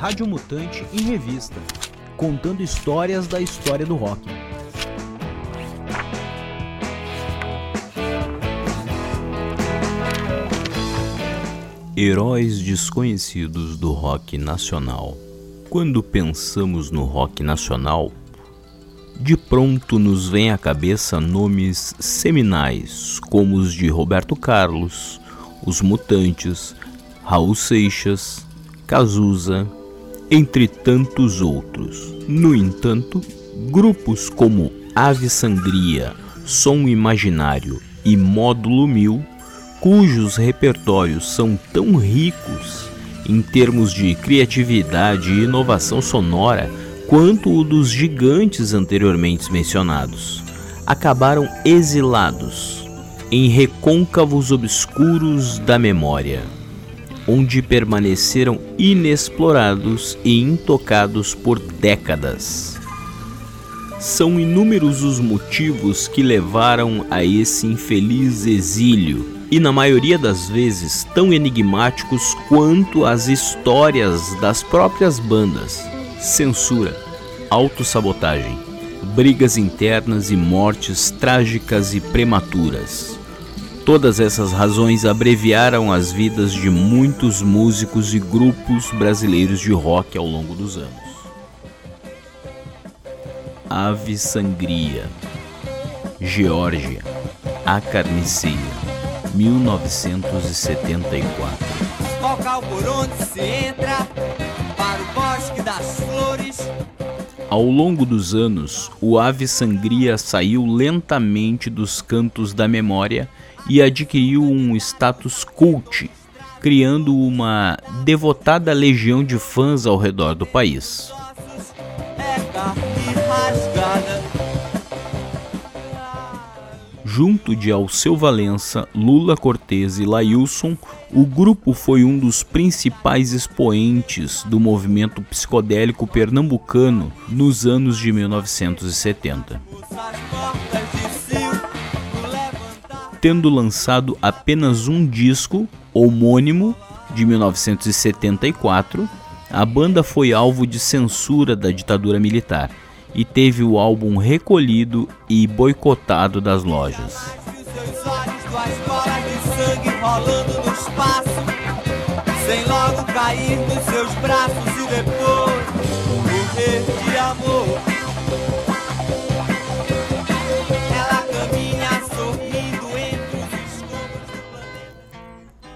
Rádio Mutante em revista, contando histórias da história do rock. Heróis desconhecidos do rock nacional. Quando pensamos no rock nacional, de pronto nos vem à cabeça nomes seminais como os de Roberto Carlos, Os Mutantes, Raul Seixas, Cazuza, entre tantos outros. No entanto, grupos como Ave Sangria, Som Imaginário e Módulo Mil, cujos repertórios são tão ricos em termos de criatividade e inovação sonora quanto o dos gigantes anteriormente mencionados, acabaram exilados em recôncavos obscuros da memória, onde permaneceram inexplorados e intocados por décadas. São inúmeros os motivos que levaram a esse infeliz exílio, e na maioria das vezes tão enigmáticos quanto as histórias das próprias bandas censura, autossabotagem, brigas internas e mortes trágicas e prematuras. Todas essas razões abreviaram as vidas de muitos músicos e grupos brasileiros de rock ao longo dos anos. Ave Sangria, Geórgia, A Carniceia, 1974. Local por onde se entra para o bosque das flores. Ao longo dos anos, o Ave Sangria saiu lentamente dos cantos da memória e adquiriu um status cult, criando uma devotada legião de fãs ao redor do país. Junto de Alceu Valença, Lula Cortez e Lailson, o grupo foi um dos principais expoentes do movimento psicodélico pernambucano nos anos de 1970. Tendo lançado apenas um disco, homônimo, de 1974, a banda foi alvo de censura da ditadura militar e teve o álbum recolhido e boicotado das lojas. Sem logo cair nos seus braços e depois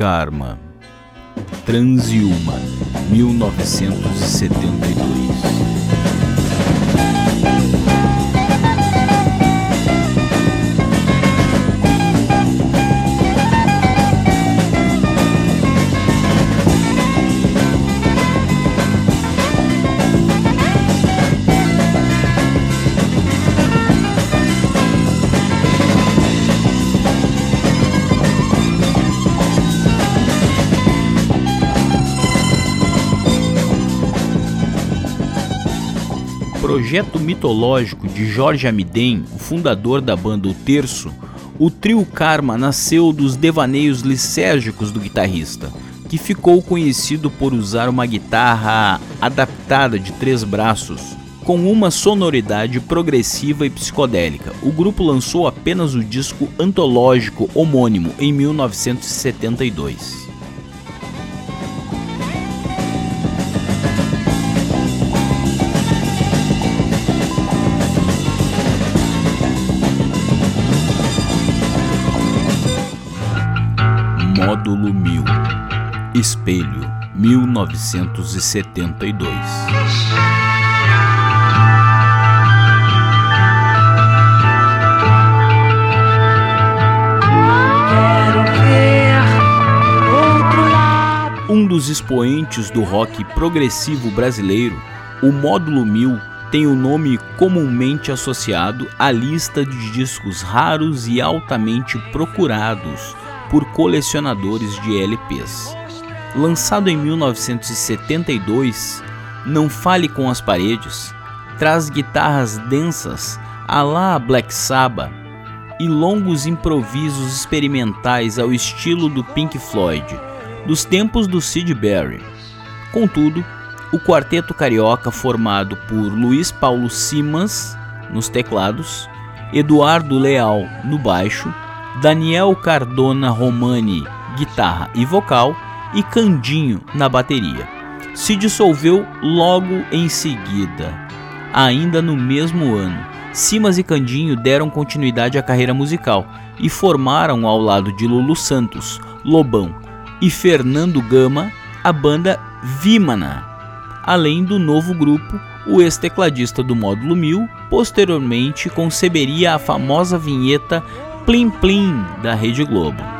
Karma. Transiuma, 1972. Projeto mitológico de Jorge Amidem, o fundador da banda O Terço, o trio Karma nasceu dos devaneios licérgicos do guitarrista, que ficou conhecido por usar uma guitarra adaptada de três braços, com uma sonoridade progressiva e psicodélica. O grupo lançou apenas o disco antológico homônimo em 1972. Módulo 1000 Espelho 1972 Um dos expoentes do rock progressivo brasileiro, o Módulo 1000 tem o nome comumente associado à lista de discos raros e altamente procurados por colecionadores de LPs. Lançado em 1972, Não Fale com as Paredes traz guitarras densas a la Black Sabbath e longos improvisos experimentais ao estilo do Pink Floyd, dos tempos do Sid Barry. Contudo, o quarteto carioca formado por Luiz Paulo Simas nos teclados, Eduardo Leal no baixo, Daniel Cardona Romani guitarra e vocal e Candinho na bateria. Se dissolveu logo em seguida, ainda no mesmo ano. Simas e Candinho deram continuidade à carreira musical e formaram ao lado de Lulu Santos, Lobão e Fernando Gama a banda Vimana, além do novo grupo, o ex-tecladista do módulo 1000 posteriormente conceberia a famosa vinheta Plim Plim da Rede Globo.